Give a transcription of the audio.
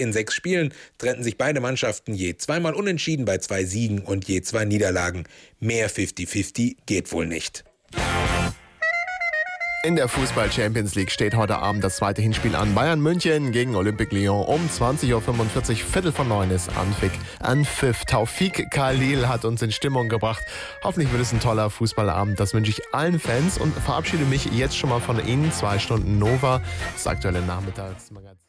In sechs Spielen trennten sich beide Mannschaften je zweimal unentschieden bei zwei Siegen und je zwei Niederlagen. Mehr 50-50 geht wohl nicht. In der Fußball Champions League steht heute Abend das zweite Hinspiel an. Bayern München gegen Olympique Lyon um 20.45 Uhr, Viertel von neun ist Anpfiff. Anpfiff. Taufik Khalil hat uns in Stimmung gebracht. Hoffentlich wird es ein toller Fußballabend. Das wünsche ich allen Fans und verabschiede mich jetzt schon mal von Ihnen. Zwei Stunden Nova, das aktuelle Nachmittagsmagazin.